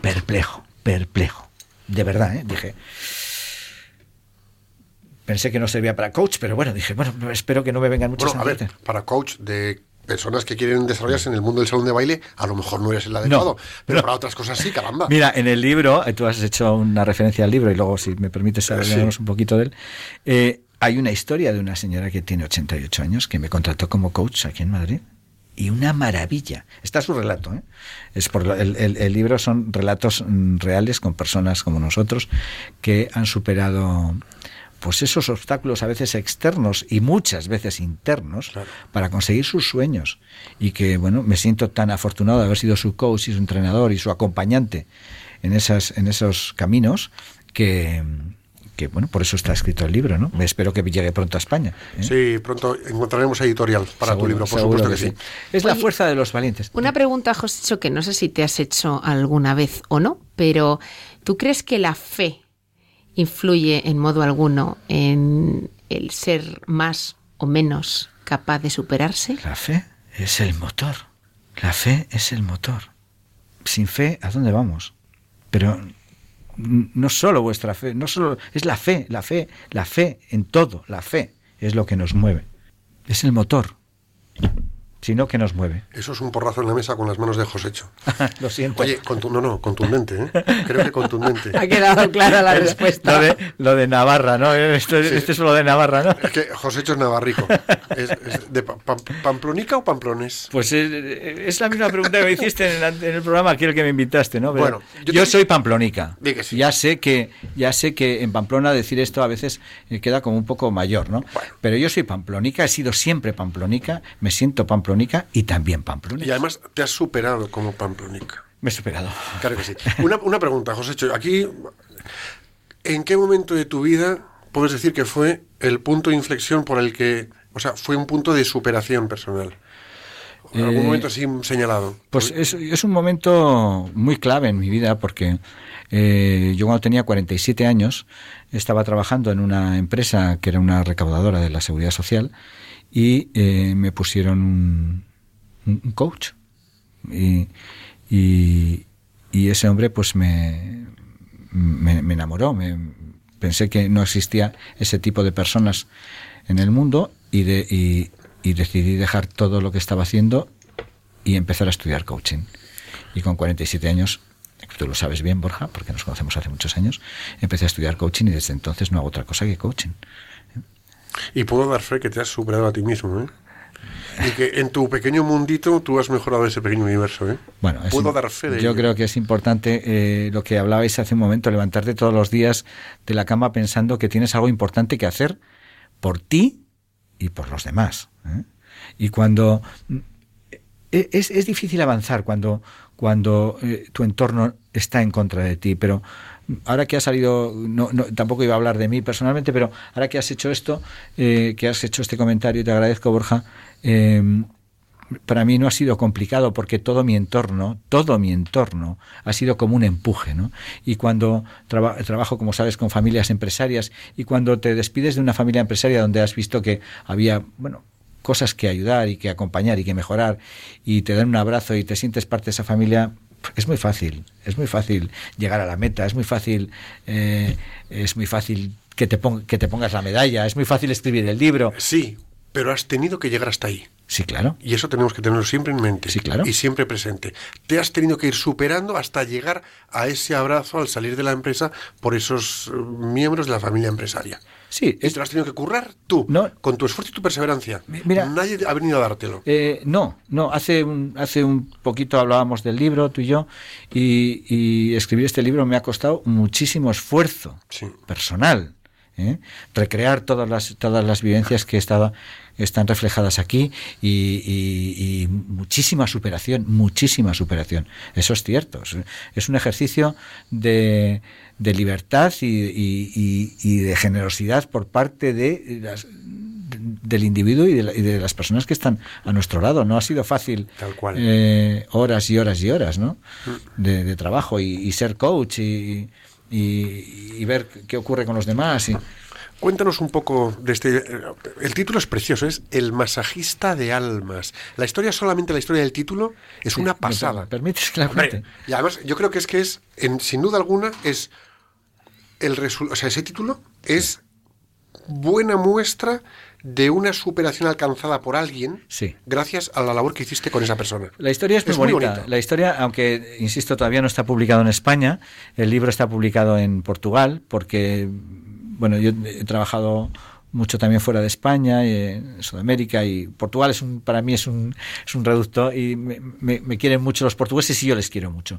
perplejo. Perplejo. De verdad, ¿eh? Dije. Pensé que no servía para coach, pero bueno, dije, bueno, espero que no me vengan muchas Bueno, a ver, sanciones. para coach de personas que quieren desarrollarse en el mundo del salón de baile, a lo mejor no eres el adecuado. pero no. para otras cosas sí, caramba. Mira, en el libro, eh, tú has hecho una referencia al libro y luego, si me permites, hablaremos Sí. un poquito de él. Eh, hay una historia de una señora que tiene 88 años que me contrató como coach aquí en Madrid. Y una maravilla. Está su relato. ¿eh? Es por el, el- el libro son relatos mm, reales con personas como nosotros que han superado pues esos obstáculos a veces externos y muchas veces internos Claro. para conseguir sus sueños y que bueno me siento tan afortunado de haber sido su coach y su entrenador y su acompañante en esas en esos caminos que que bueno por eso está escrito el libro no me espero que llegue pronto a España ¿eh? Sí, pronto encontraremos editorial para tu libro, por supuesto que, sí. es la fuerza de los valientes Una pregunta, José, que no sé si te has hecho alguna vez o no, pero ¿tú crees que la fe influye en modo alguno en el ser más o menos capaz de superarse? La fe es el motor. La fe es el motor. Sin fe, ¿a dónde vamos? Pero no solo vuestra fe, no solo es la fe, la fe, la fe en todo, la fe es lo que nos mueve. Es el motor, sino que nos mueve. Eso es un porrazo en la mesa con las manos de Josecho. lo siento. Oye, contu- no, no, contundente, ¿eh? Creo que contundente. Ha quedado clara la respuesta. lo, de, lo de Navarra, ¿no? Esto, Sí. Este es lo de Navarra, ¿no? Es que Josecho es navarrico. ¿Es, es de Pa- Pa- Pamplonica o Pamplones? Pues es la misma pregunta que me hiciste en el, en el programa aquel que me invitaste, ¿no? Pero Bueno, yo yo, te- soy pamplonica. Di que sí. Ya sé que ya sé que en Pamplona decir esto a veces eh, queda como un poco mayor, ¿no? Bueno. Pero yo soy pamplonica, he sido siempre pamplonica, me siento pamplonica y también pamplonica. Y además te has superado como Pamplonica. Me he superado. Claro que sí. Una, una pregunta, Josecho. Aquí, ¿en qué momento de tu vida puedes decir que fue el punto de inflexión por el que, o sea, fue un punto de superación personal? ¿En algún Eh, momento así señalado? Pues es, es un momento muy clave en mi vida porque eh, yo cuando tenía 47 años estaba trabajando en una empresa que era una recaudadora de la seguridad social y eh, me pusieron un, un- coach y, y, y ese hombre pues me, me, me enamoró, me, pensé que no existía ese tipo de personas en el mundo y, de, y, y decidí dejar todo lo que estaba haciendo y empezar a estudiar coaching. Y con 47 años, tú lo sabes bien, Borja, porque nos conocemos hace muchos años, empecé a estudiar coaching y desde entonces no hago otra cosa que coaching. Y puedo dar fe que te has superado a ti mismo, ¿eh? Y que en tu pequeño mundito tú has mejorado ese pequeño universo, ¿eh? Bueno, puedo dar fe de yo ello. creo que es importante eh, lo que hablabais hace un momento, levantarte todos los días de la cama pensando que tienes algo importante que hacer por ti y por los demás. ¿eh? Y cuando mm, e- es, es difícil avanzar cuando, cuando eh, tu entorno está en contra de ti, pero ahora que ha salido, no, tampoco iba a hablar de mí personalmente, pero ahora que has hecho esto, eh, que has hecho este comentario, te agradezco, Borja, eh, para mí no ha sido complicado porque todo mi entorno, todo mi entorno ha sido como un empuje, ¿no? Y cuando traba- trabajo, como sabes, con familias empresarias y cuando te despides de una familia empresaria donde has visto que había, bueno, cosas que ayudar y que acompañar y que mejorar y te dan un abrazo y te sientes parte de esa familia, es muy fácil, es muy fácil llegar a la meta, es muy fácil, eh, es muy fácil que te, que te pongas la medalla, es muy fácil escribir el libro. Sí, pero has tenido que llegar hasta ahí. Sí, claro. Y eso tenemos que tenerlo siempre en mente. Sí, claro. Y siempre presente. Te has tenido que ir superando hasta llegar a ese abrazo al salir de la empresa por esos eh, miembros de la familia empresaria. Sí, Y es, te lo has tenido que currar tú, No. con tu esfuerzo y tu perseverancia. Mi- mira- Nadie ha venido a dártelo. Eh, no, no, hace un, hace un poquito hablábamos del libro, tú y yo, y, y escribir este libro me ha costado muchísimo esfuerzo Sí. personal. ¿Eh? Recrear todas las, todas las vivencias que he estado, están reflejadas aquí y, y- y muchísima superación, muchísima superación. Eso es cierto. Es, un ejercicio de, de libertad y, de generosidad por parte de las, del individuo y de, la- y de las personas que están a nuestro lado. No ha sido fácil Tal cual. eh, horas y horas y horas ¿no? de, de trabajo y, y ser coach y, y- y ver qué ocurre con los demás. Y, Cuéntanos un poco de este... El título es precioso, es El masajista de almas. La historia, solamente la historia del título, es una ¿me pasada. per- ¿Permites que la Hombre, cuente? y además yo creo que es que es, en, sin duda alguna, es el resu- o sea, ese título es buena muestra de una superación alcanzada por alguien Sí. gracias a la labor que hiciste con esa persona. La historia es muy bonita. bonita. La historia, aunque, insisto, todavía no está publicado en España, el libro está publicado en Portugal, porque, bueno, yo he trabajado mucho también fuera de España, y en Sudamérica, y Portugal es un, para mí es un, es un reducto, y me, me- me quieren mucho los portugueses y yo les quiero mucho.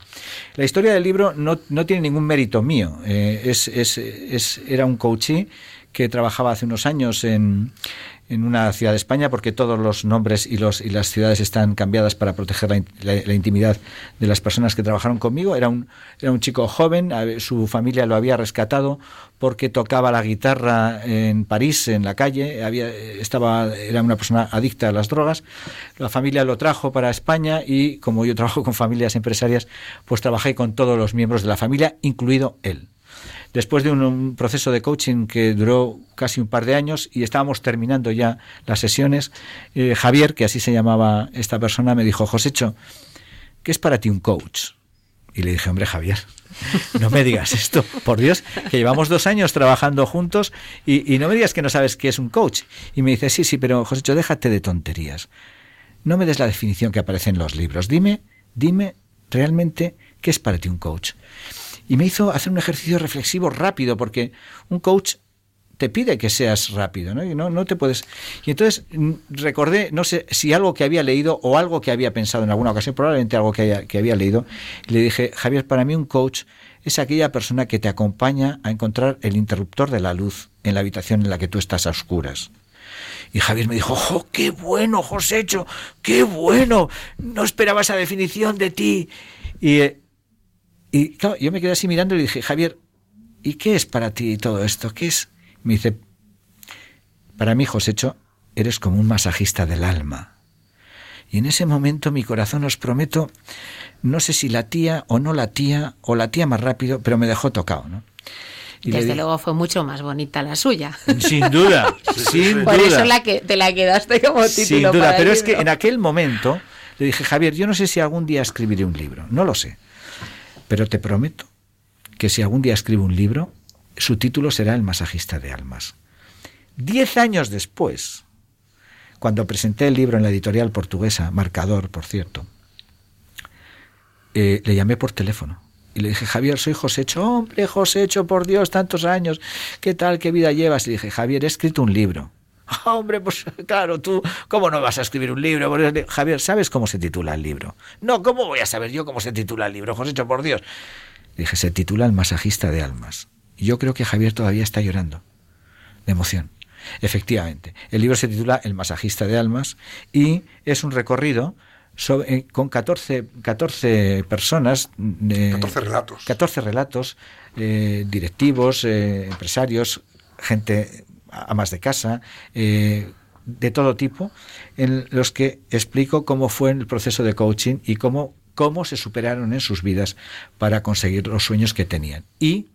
La historia del libro no, no tiene ningún mérito mío. eh, es, es, es- era un coachee que trabajaba hace unos años en, en una ciudad de España, porque todos los nombres y, los, y las ciudades están cambiadas para proteger la, la- intimidad de las personas que trabajaron conmigo. Era un, era un chico joven, su familia lo había rescatado porque tocaba la guitarra en París, en la calle, había, estaba, era una persona adicta a las drogas. La familia lo trajo para España y como yo trabajo con familias empresarias, pues trabajé con todos los miembros de la familia, incluido él después de un, proceso de coaching que duró casi un par de años y estábamos terminando ya las sesiones, eh, Javier, que así se llamaba esta persona, me dijo, Josécho, ¿qué es para ti un coach? Y le dije, hombre, Javier, no me digas esto, por Dios, que llevamos dos años trabajando juntos y, y no me digas que no sabes qué es un coach. Y me dice, sí, sí, pero Josécho, déjate de tonterías. No me des la definición que aparece en los libros. Dime, dime realmente qué es para ti un coach. Y me hizo hacer un ejercicio reflexivo rápido, porque un coach te pide que seas rápido, ¿no? Y no, no te puedes. Y entonces mm, recordé, no sé si algo que había leído o algo que había pensado en alguna ocasión, probablemente algo que, que había leído, y le dije, Javier, para mí un coach es aquella persona que te acompaña a encontrar el interruptor de la luz en la habitación en la que tú estás a oscuras. Y Javier me dijo, ¡oh, qué bueno, Josécho! ¡Qué bueno! No esperaba esa definición de ti. Y, eh, y claro, yo me quedé así mirando y le dije, Javier, ¿y qué es para ti todo esto? ¿Qué es? Me dice, para mí, Josécho, eres como un masajista del alma. Y en ese momento mi corazón, os prometo, no sé si latía o no latía, o latía más rápido, pero me dejó tocado, ¿no? Y Desde di- luego fue mucho más bonita la suya. Sin duda, sin Por duda. eso la que te la quedaste como título. Sin duda, para el pero es que en aquel momento le dije, Javier, yo no sé si algún día escribiré un libro, no lo sé, pero te prometo que si algún día escribo un libro, su título será El masajista de almas. Diez años después, cuando presenté el libro en la editorial portuguesa, Marcador, por cierto, eh, le llamé por teléfono. Y le dije, Javier, soy Josécho. Hombre, Josécho, por Dios, tantos años. ¿Qué tal? ¿Qué vida llevas? Y le dije, Javier, he escrito un libro. "Ah, hombre, pues claro, tú, ¿cómo no vas a escribir un libro? Javier, ¿sabes cómo se titula el libro? No, ¿cómo voy a saber yo cómo se titula el libro, Josécho, por Dios? Dije, se titula El masajista de almas. Y yo creo que Javier todavía está llorando de emoción. Efectivamente, el libro se titula El masajista de almas y es un recorrido sobre- eh, con 14, 14 personas. eh, 14 relatos. 14 relatos, eh, directivos, eh, empresarios, gente, amas de casa, eh, de todo tipo, en los que explico cómo fue el proceso de coaching y cómo, cómo se superaron en sus vidas para conseguir los sueños que tenían. Y,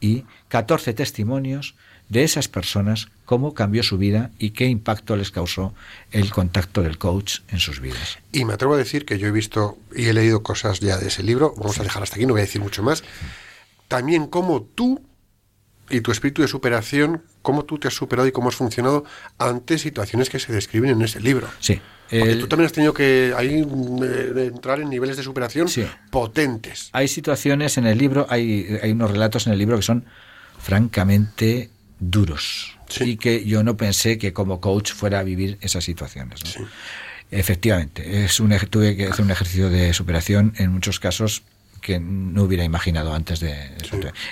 y 14 testimonios de esas personas, cómo cambió su vida y qué impacto les causó el contacto del coach en sus vidas. Y me atrevo a decir que yo he visto y he leído cosas ya de ese libro, vamos a dejar hasta aquí, no voy a decir mucho más. También cómo tú y tu espíritu de superación, cómo tú te has superado y cómo has funcionado ante situaciones que se describen en ese libro. Sí. Porque el- tú también has tenido que ahí eh, entrar en niveles de superación Sí. potentes. Hay situaciones en el libro, hay, hay unos relatos en el libro que son francamente duros. Sí. Y que yo no pensé que como coach fuera a vivir esas situaciones. ¿no? Sí. Efectivamente, es un, tuve que hacer un ejercicio de superación en muchos casos que no hubiera imaginado antes de...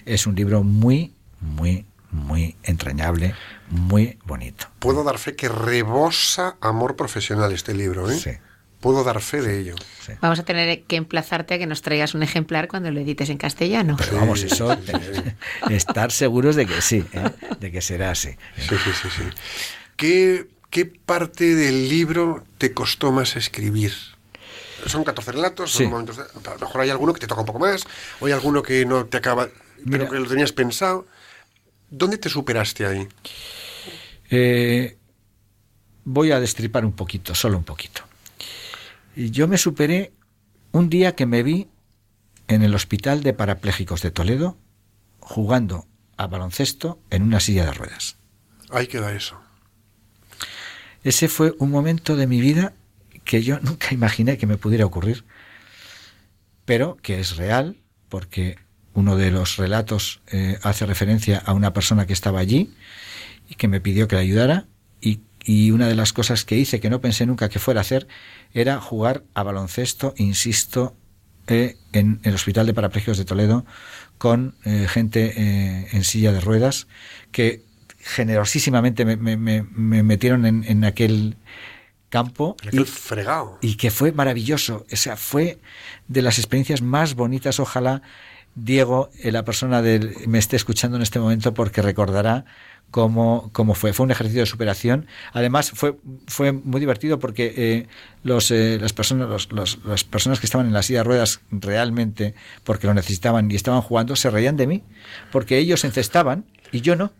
Es un libro muy, muy, muy entrañable, muy bonito. Puedo dar fe que rebosa amor profesional este libro, ¿eh? Sí. Puedo dar fe de ello. sí. Vamos a tener que emplazarte a que nos traigas un ejemplar cuando lo edites en castellano. Pero vamos, eso, estar seguros de que sí, ¿eh? de que será así. Sí, sí, sí, sí. ¿Qué, qué parte del libro te costó más escribir? Son 14 relatos, son momentos de- a lo mejor hay alguno que te toca un poco más, o hay alguno que no te acaba, pero que lo tenías pensado. ¿Dónde te superaste ahí? Eh, voy a destripar un poquito, solo un poquito. Yo me superé un día que me vi en el Hospital de Parapléjicos de Toledo jugando a baloncesto en una silla de ruedas. Ahí queda eso. Ese fue un momento de mi vida que yo nunca imaginé que me pudiera ocurrir, pero que es real, porque uno de los relatos eh, hace referencia a una persona que estaba allí y que me pidió que le ayudara, y, y una de las cosas que hice que no pensé nunca que fuera a hacer era jugar a baloncesto, insisto, eh, en el Hospital de Parapléjicos de Toledo con eh, gente en silla de ruedas que generosísimamente me, me- me- me metieron en, en aquel campo aquel y, fregado. y que fue maravilloso. O sea, fue de las experiencias más bonitas. Ojalá Diego, eh, la persona del, me esté escuchando en este momento porque recordará cómo, cómo fue. Fue un ejercicio de superación. Además, fue, fue muy divertido porque eh, los, eh, las, personas, los- los- las personas que estaban en la silla de ruedas realmente, porque lo necesitaban y estaban jugando, se reían de mí porque ellos encestaban y yo no.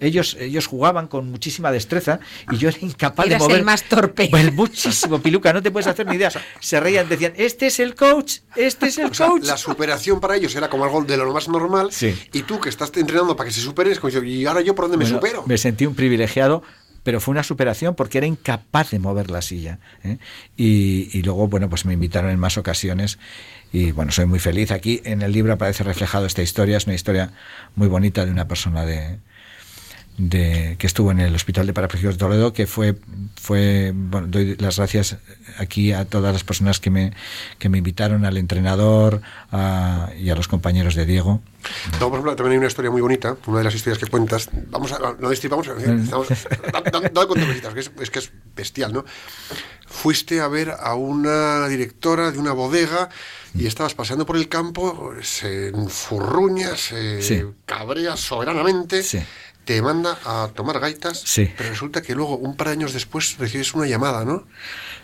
Ellos, ellos jugaban con muchísima destreza y yo era incapaz Eras de mover. el más torpe. Pues muchísimo, Piluca, no te puedes hacer ni idea. Se reían, decían, este es el coach, este es el O sea, coach. la superación para ellos era como algo de lo más normal. Sí. Y tú que estás entrenando para que se superen, es como yo, ¿y ahora yo por dónde me Bueno, supero? Me sentí un privilegiado, pero fue una superación porque era incapaz de mover la silla. ¿eh? Y, y luego, bueno, pues me invitaron en más ocasiones. Y bueno, soy muy feliz. Aquí en el libro aparece reflejado esta historia. Es una historia muy bonita de una persona de, de, que estuvo en el Hospital de Parapléjicos de Toledo, que fue, fue bueno, doy las gracias aquí a todas las personas que me, que me invitaron, al entrenador a- y a los compañeros de Diego. Luego, por ejemplo, también hay una historia muy bonita, una de las historias que cuentas. Vamos a, no destripamos, estamos, da- da- dale con cositas, que es, es que es bestial, ¿no? Fuiste a ver a una directora de una bodega y estabas paseando por el campo, se enfurruña, se Sí. cabrea soberanamente, Sí. Te manda a tomar gaitas, Sí. pero resulta que luego, un par de años después, recibes una llamada, ¿no?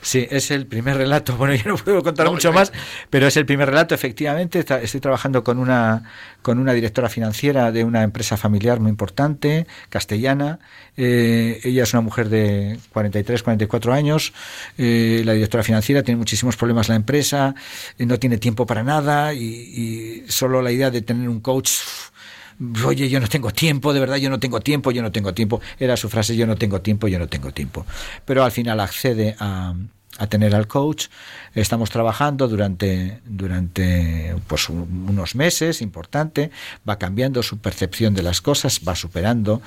Sí, es el primer relato. Bueno, yo no puedo contar No, mucho más, pero es el primer relato, efectivamente. Estoy trabajando con una, con una directora financiera de una empresa familiar muy importante, castellana. Eh, ella es una mujer de 43, 44 años. Eh, la directora financiera tiene muchísimos problemas la empresa, eh, no tiene tiempo para nada y, y solo la idea de tener un coach oye, yo no tengo tiempo, de verdad, yo no tengo tiempo, yo no tengo tiempo. Era su frase, yo no tengo tiempo, yo no tengo tiempo. Pero al final accede a, a tener al coach. Estamos trabajando durante, durante pues, un- unos meses, importante. Va cambiando su percepción de las cosas, va superando.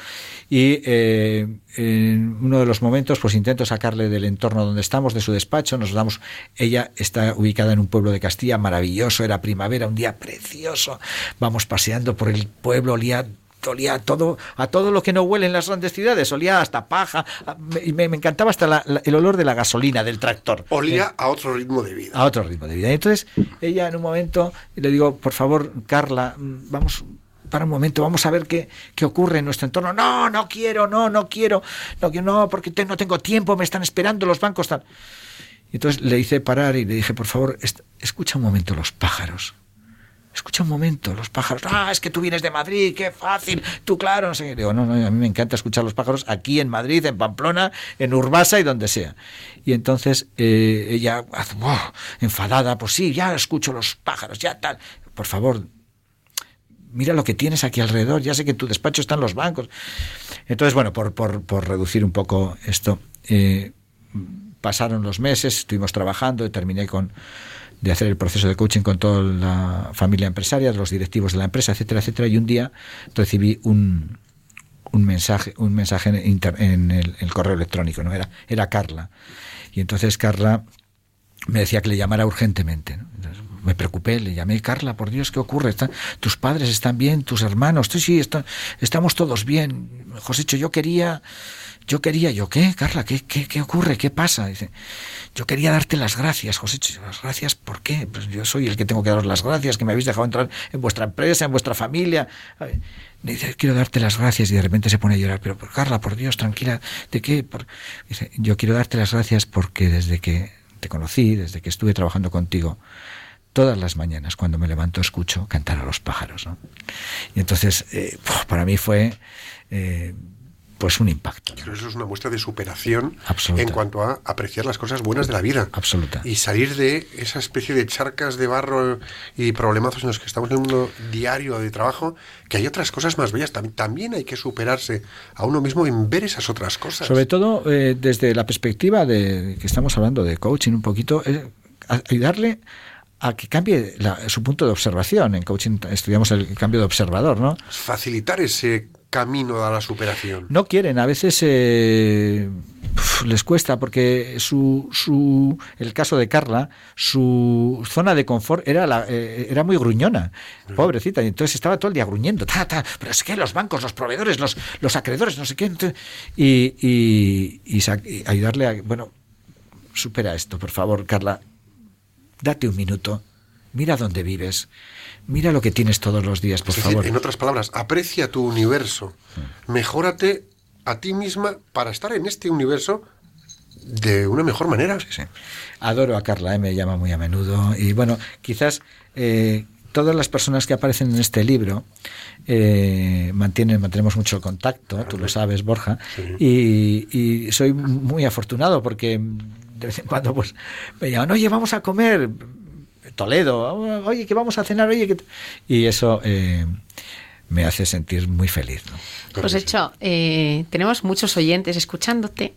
Y eh, en uno de los momentos, pues intento sacarle del entorno donde estamos, de su despacho. Nos damos. Ella está ubicada en un pueblo de Castilla, maravilloso. Era primavera, un día precioso. Vamos paseando por el pueblo, olía olía a todo, a todo lo que no huele en las grandes ciudades, olía hasta paja, y me, me encantaba hasta la- la- el olor de la gasolina, del tractor. Olía a otro ritmo de vida. a otro ritmo de vida. Entonces ella en un momento le digo, por favor, Carla, mm, vamos para un momento, vamos a ver qué, qué ocurre en nuestro entorno. No, no quiero, no, no quiero, no no, porque te- no tengo tiempo, me están esperando los bancos tal. Entonces le hice parar y le dije, por favor, escucha un momento los pájaros. Escucha un momento, los pájaros. Ah, es que tú vienes de Madrid, qué fácil. Tú, claro, no sé. Digo, no, no, a mí me encanta escuchar los pájaros aquí en Madrid, en Pamplona, en Urbasa y donde sea. Y entonces eh, ella, ¡buah! enfadada, pues sí, ya escucho los pájaros, ya tal. Por favor, mira lo que tienes aquí alrededor. Ya sé que en tu despacho están los bancos. Entonces, bueno, por, por, por reducir un poco esto, eh, pasaron los meses, estuvimos trabajando y terminé con de hacer el proceso de coaching con toda la familia empresaria, los directivos de la empresa, etcétera, etcétera. Y un día recibí un, un mensaje, un mensaje en, inter- en el, el correo electrónico, no era, era Carla. Y entonces Carla me decía que le llamara urgentemente. ¿no? Entonces, me preocupé, le llamé, Carla, por Dios, ¿qué ocurre? ¿Están- tus padres están bien, tus hermanos, sí, sí, estamos todos bien. Josécho, yo quería, yo quería, ¿yo qué, Carla? ¿Qué, qué, qué ocurre? ¿Qué pasa? Dice, yo quería darte las gracias, Josécho. ¿Las gracias por qué? Pues yo soy el que tengo que daros las gracias, que me habéis dejado entrar en vuestra empresa, en vuestra familia. Dice, quiero darte las gracias y de repente se pone a llorar. Pero, Carla, por Dios, tranquila, ¿de qué? Por-". Dice, yo quiero darte las gracias porque desde que te conocí, desde que estuve trabajando contigo, todas las mañanas cuando me levanto escucho cantar a los pájaros. ¿no? Y entonces, eh, para mí fue eh, pues un impacto. Pero eso es una muestra de superación Absoluta. en cuanto a apreciar las cosas buenas de la vida. Absoluta. Y salir de esa especie de charcas de barro y problemazos en los que estamos en el mundo diario de trabajo, que hay otras cosas más bellas. Tam- También hay que superarse a uno mismo en ver esas otras cosas. Sobre todo eh, desde la perspectiva de que estamos hablando de coaching un poquito, eh, ayudarle a que cambie la- su punto de observación. En coaching estudiamos el cambio de observador, ¿no? Facilitar ese camino a la superación. No quieren, a veces eh, les cuesta porque su, su, el caso de Carla, su zona de confort era, la, eh, era muy gruñona, pobrecita, y entonces estaba todo el día gruñendo, ta, ta, pero es que los bancos, los proveedores, los, los acreedores, no sé qué, entonces- y, y, y y ayudarle a, bueno, supera esto, por favor, Carla, date un minuto, mira dónde vives, mira lo que tienes todos los días, por es decir, favor. en otras palabras, aprecia tu universo. Mejórate a ti misma para estar en este universo de una mejor manera. Sí. Adoro a Carla, eh, me llama muy a menudo. Y bueno, quizás eh, todas las personas que aparecen en este libro eh, mantienen, mantenemos mucho contacto, tú lo sabes, Borja, y, y soy muy afortunado porque de vez en cuando pues me llaman, oye, vamos a comer. Toledo, oye, que vamos a cenar, oye, que... y eso eh, me hace sentir muy feliz. ¿no? Pues hecho, eh, tenemos muchos oyentes escuchándote.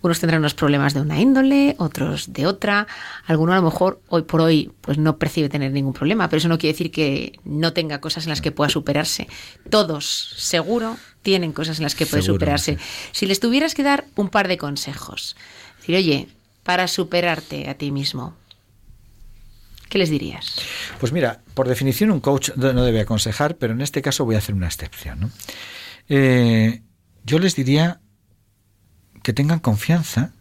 Unos tendrán unos problemas de una índole, otros de otra. Alguno a lo mejor hoy por hoy pues no percibe tener ningún problema, pero eso no quiere decir que no tenga cosas en las que pueda superarse. Todos, seguro, tienen cosas en las que puede Seguro, superarse. sí. Si les tuvieras que dar un par de consejos, decir, oye, para superarte a ti mismo, ¿qué les dirías? Pues mira, por definición un coach no debe aconsejar, pero en este caso voy a hacer una excepción. Eh, yo les diría que tengan confianza,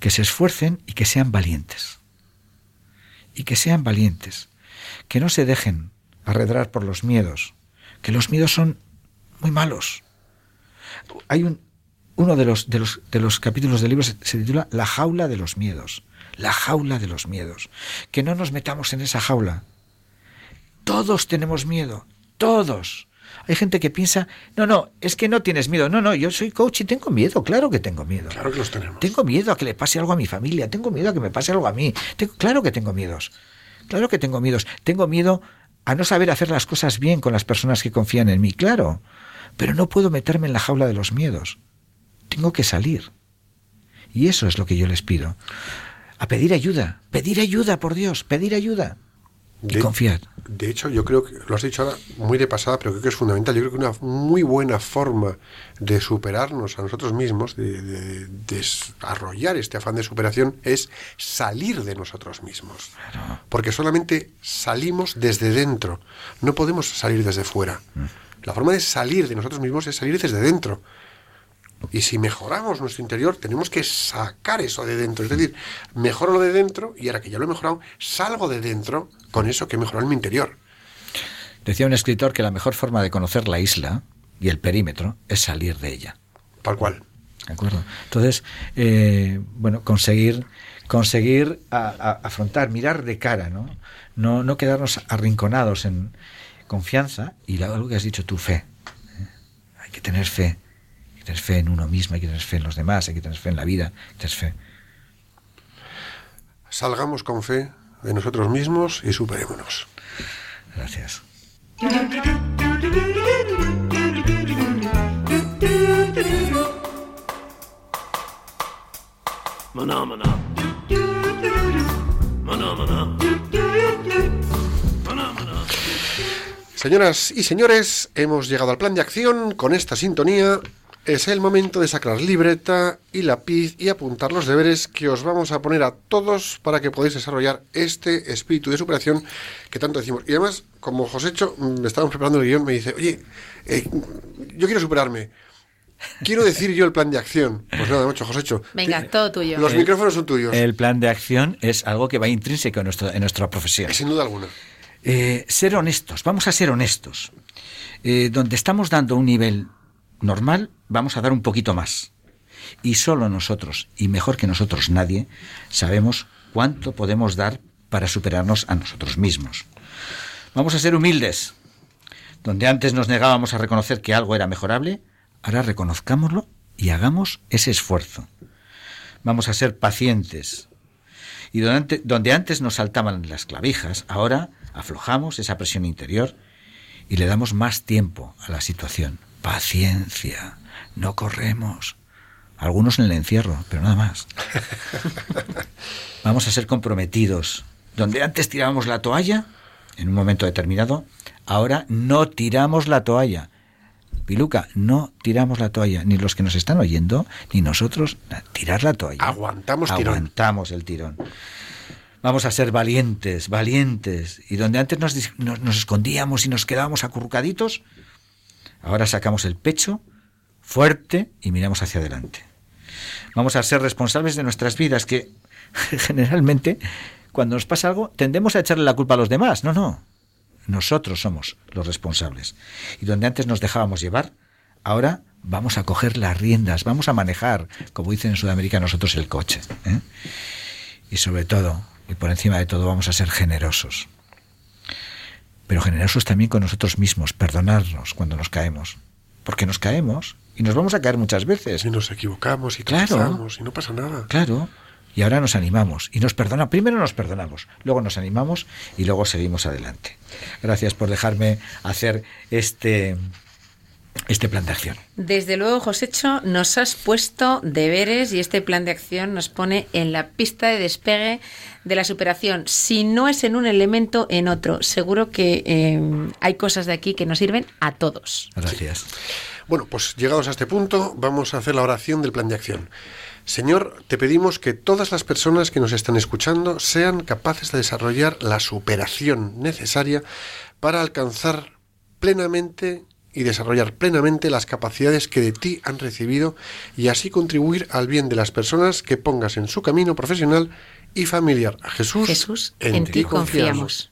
que se esfuercen y que sean valientes. Y que sean valientes, que no se dejen arredrar por los miedos, que los miedos son muy malos. Hay un, uno de los, de, los, de los capítulos del libro se titula La jaula de los miedos. La jaula de los miedos. Que no nos metamos en esa jaula. Todos tenemos miedo. Todos. Hay gente que piensa, no, no, es que no tienes miedo. No, no, yo soy coach y tengo miedo. Claro que tengo miedo. Claro que los tenemos. Tengo miedo a que le pase algo a mi familia. Tengo miedo a que me pase algo a mí. Tengo- claro que tengo miedos. Claro que tengo miedos. Tengo miedo a no saber hacer las cosas bien con las personas que confían en mí. Claro. Pero no puedo meterme en la jaula de los miedos. Tengo que salir. Y eso es lo que yo les pido. A pedir ayuda. Pedir ayuda, por Dios. Pedir ayuda. Y De- confiad. De hecho, yo creo que lo has dicho ahora muy de pasada, pero creo que es fundamental. Yo creo que una muy buena forma de superarnos a nosotros mismos, de, de desarrollar este afán de superación, es salir de nosotros mismos. Porque solamente salimos desde dentro, no podemos salir desde fuera. La forma de salir de nosotros mismos es salir desde dentro. Y si mejoramos nuestro interior, tenemos que sacar eso de dentro. Es decir, mejoro lo de dentro y ahora que ya lo he mejorado, salgo de dentro con eso que he mejorado en mi interior. Decía un escritor que la mejor forma de conocer la isla y el perímetro es salir de ella. Tal cual. ¿De acuerdo? Entonces, eh, bueno, conseguir, conseguir a- a- afrontar, mirar de cara, ¿no? ¿no? No quedarnos arrinconados en confianza y algo que has dicho tú, fe. ¿eh? Hay que tener fe. Hay que tener fe en uno mismo, hay que tener fe en los demás, hay que tener fe en la vida, hay que tener fe. Salgamos con fe de nosotros mismos y superémonos. Gracias. Phenomena. Phenomena. Señoras y señores, hemos llegado al plan de acción con esta sintonía. Es el momento de sacar libreta y lápiz y apuntar los deberes que os vamos a poner a todos para que podáis desarrollar este espíritu de superación que tanto decimos. Y además, como Josécho, mm, me estábamos preparando el guion, me dice, oye, eh, yo quiero superarme. Quiero decir yo el plan de acción. Pues nada, mucho, Josécho. Venga, todo tuyo. Los El- micrófonos son tuyos. El plan de acción es algo que va intrínseco en, nuestro, en nuestra profesión. Sin duda alguna. Eh, ser honestos, vamos a ser honestos. Eh, donde estamos dando un nivel normal, vamos a dar un poquito más. Y solo nosotros, y mejor que nosotros nadie, sabemos cuánto podemos dar para superarnos a nosotros mismos. Vamos a ser humildes. Donde antes nos negábamos a reconocer que algo era mejorable, ahora reconozcámoslo y hagamos ese esfuerzo. Vamos a ser pacientes. Y donde, donde antes nos saltaban las clavijas, ahora aflojamos esa presión interior y le damos más tiempo a la situación. Paciencia, no corremos. Algunos en el encierro, pero nada más. Vamos a ser comprometidos. Donde antes tirábamos la toalla, en un momento determinado, ahora no tiramos la toalla. Piluca, no tiramos la toalla, ni los que nos están oyendo, ni nosotros, tirar la toalla. Aguantamos tirón. Aguantamos el tirón. Vamos a ser valientes, valientes. Y donde antes nos, nos- nos escondíamos y nos quedábamos acurrucaditos, ahora sacamos el pecho fuerte y miramos hacia adelante. Vamos a ser responsables de nuestras vidas, que generalmente cuando nos pasa algo tendemos a echarle la culpa a los demás. No, no. Nosotros somos los responsables. Y donde antes nos dejábamos llevar, ahora vamos a coger las riendas, vamos a manejar, como dicen en Sudamérica nosotros, el coche. ¿eh? Y sobre todo, y por encima de todo, vamos a ser generosos. Pero generosos también con nosotros mismos, perdonarnos cuando nos caemos. Porque nos caemos y nos vamos a caer muchas veces. Si nos equivocamos y Claro. y no pasa nada. Claro. Y ahora nos animamos y nos perdona. Primero nos perdonamos, luego nos animamos y luego seguimos adelante. Gracias por dejarme hacer este este plan de acción. Desde luego, Josécho, nos has puesto deberes y este plan de acción nos pone en la pista de despegue de la superación. Si no es en un elemento, en otro. Seguro que eh, hay cosas de aquí que nos sirven a todos. Gracias. Bueno, pues llegados a este punto, vamos a hacer la oración del plan de acción. Señor, te pedimos que todas las personas que nos están escuchando sean capaces de desarrollar la superación necesaria para alcanzar plenamente y desarrollar plenamente las capacidades que de ti han recibido y así contribuir al bien de las personas que pongas en su camino profesional y familiar. Jesús, Jesús, en, ti confiamos.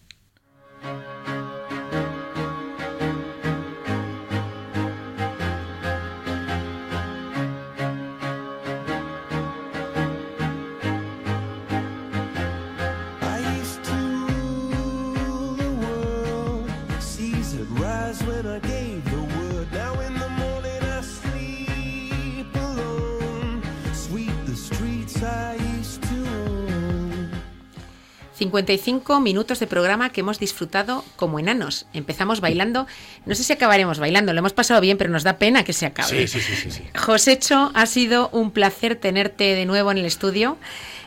55 minutos de programa que hemos disfrutado como enanos. Empezamos bailando. No sé si acabaremos bailando, lo hemos pasado bien, pero nos da pena que se acabe. Sí, sí, sí, sí. Josécho, ha sido un placer tenerte de nuevo en el estudio.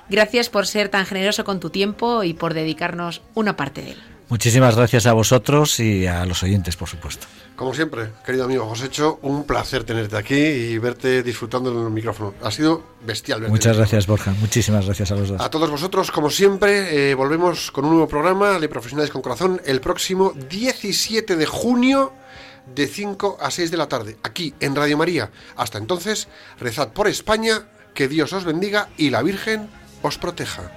Gracias por ser tan generoso con tu tiempo y por dedicarnos una parte de él. Muchísimas gracias a vosotros y a los oyentes, por supuesto. Como siempre, querido amigo Josécho, un placer tenerte aquí y verte disfrutando en el micrófono. Ha sido bestial. Muchas gracias, Borja. Muchísimas gracias a los dos. A todos vosotros, como siempre, eh, volvemos con un nuevo programa de Profesionales con Corazón el próximo 17 de junio de 5 a 6 de la tarde, aquí en Radio María. Hasta entonces, rezad por España, que Dios os bendiga y la Virgen os proteja.